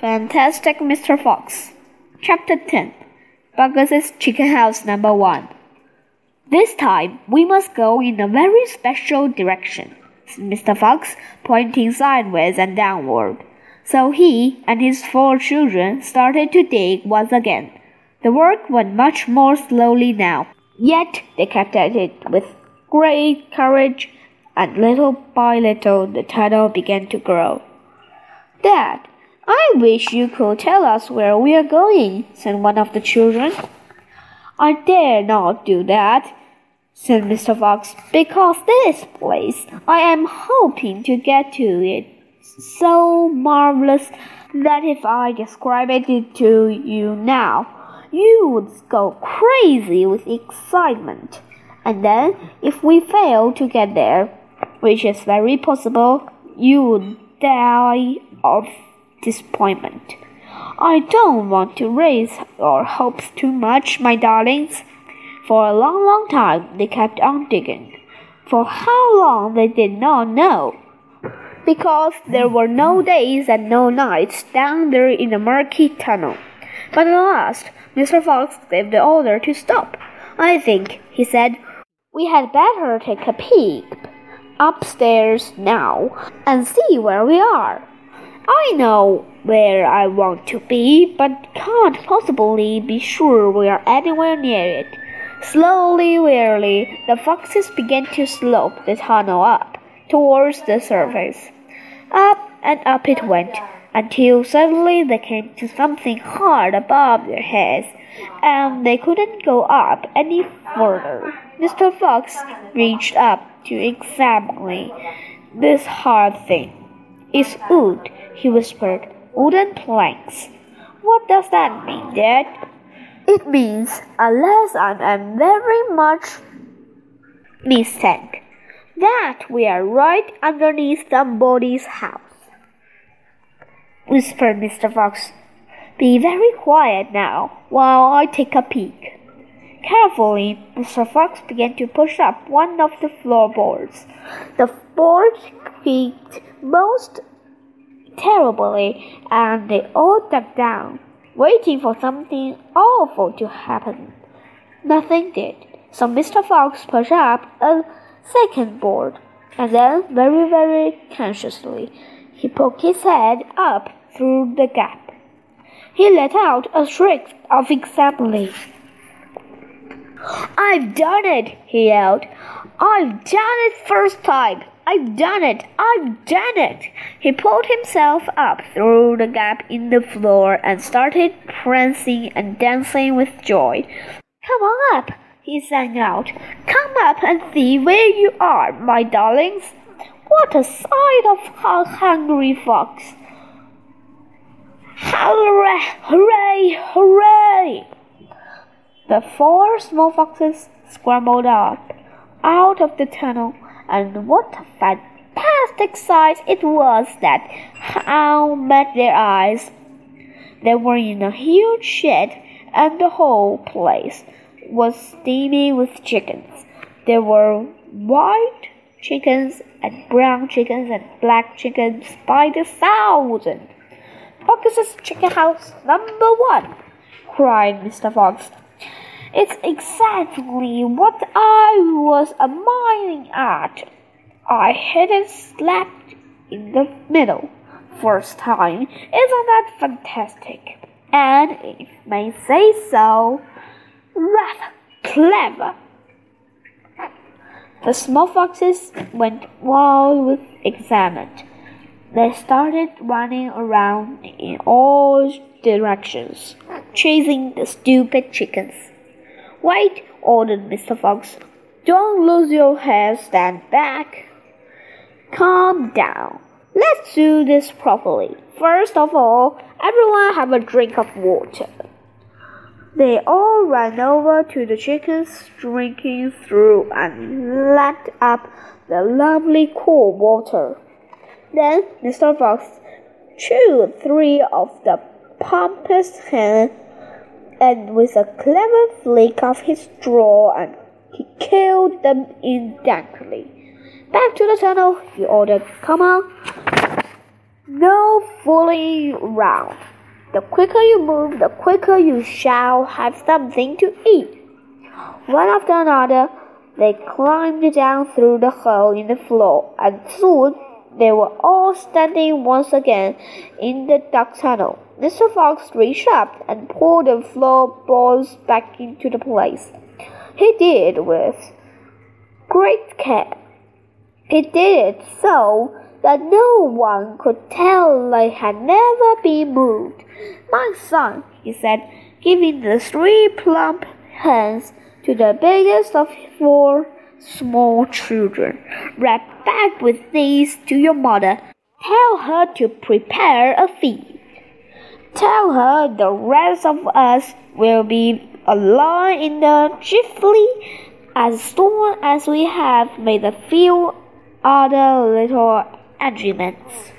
Fantastic Mr. Fox. Chapter 10 Boggis's Chicken House Number 1. This time we must go in a very special direction, said Mr. Fox, pointing sideways and downward. So he and his four children started to dig once again. The work went much more slowly now, yet they kept at it with great courage, and little by little the tunnel began to grow. Dad, I wish you could tell us where we are going, said one of the children. I dare not do that, said Mr. Fox, because this place I am hoping to get to it so marvelous that if I describe it to you now, you would go crazy with excitement. And then, if we fail to get there, which is very possible, you would die of disappointment. I don't want to raise your hopes too much, my darlings. For a long, long time they kept on digging. For how long they did not know. Because there were no days and no nights down there in the murky tunnel. But at last, Mr. Fox gave the order to stop. I think, he said, we had better take a peek upstairs now and see where we are. I know where I want to be, but can't possibly be sure we are anywhere near it. Slowly, wearily, the foxes began to slope the tunnel up towards the surface. Up and up it went, until suddenly they came to something hard above their heads, and they couldn't go up any further. Mr. Fox reached up to examine this hard thing. It's wood, he whispered. Wooden planks. What does that mean, Dad? It means, unless I am very much mistaken, that we are right underneath somebody's house, whispered Mr. Fox. Be very quiet now while I take a peek. Carefully, Mr. Fox began to push up one of the floorboards. The board creaked most terribly, and they all dug down, waiting for something awful to happen. Nothing did, so Mr. Fox pushed up a second board, and then, very, very cautiously, he poked his head up through the gap. He let out a shriek of excitement. I've done it, he yelled. I've done it first time. I've done it! I've done it! He pulled himself up through the gap in the floor and started prancing and dancing with joy. Come on up, he sang out. Come up and see where you are, my darlings. What a sight of a hungry fox! Hooray! Hooray! Hooray! The four small foxes scrambled up out of the tunnel, and what a fantastic sight it was that how met their eyes. They were in a huge shed, and the whole place was steamy with chickens. There were white chickens and brown chickens and black chickens by the thousand. Boggis's chicken house number one, cried Mr. Fox. It's exactly what I was admiring at. I hit it slap in the middle. First time. Isn't that fantastic? And if may say so, rather clever. The small foxes went wild with excitement. They started running around in all directions, chasing the stupid chickens. Wait, ordered Mr. Fox. Don't lose your head, stand back. Calm down. Let's do this properly. First of all, everyone have a drink of water. They all ran over to the chickens, drinking through and lapped up the lovely cool water. Then Mr. Fox chewed three of the pompous hen and with a clever flick of his jaw and he killed them instantly. Back to the tunnel, he ordered. Come on. No fooling around. The quicker you move, the quicker you shall have something to eat. One after another, they climbed down through the hole in the floor, and soon they were all standing once again in the dark tunnel. Mr. Fox reached up and pulled the floorboards back into the place. He did with great care. He did it so that no one could tell they had never been moved. My son, he said, giving the three plump hands to the biggest of four small children. Ride back with these to your mother. Tell her to prepare a feed. Tell her the rest of us will be along in the jiffy as soon as we have made a few other little agreements.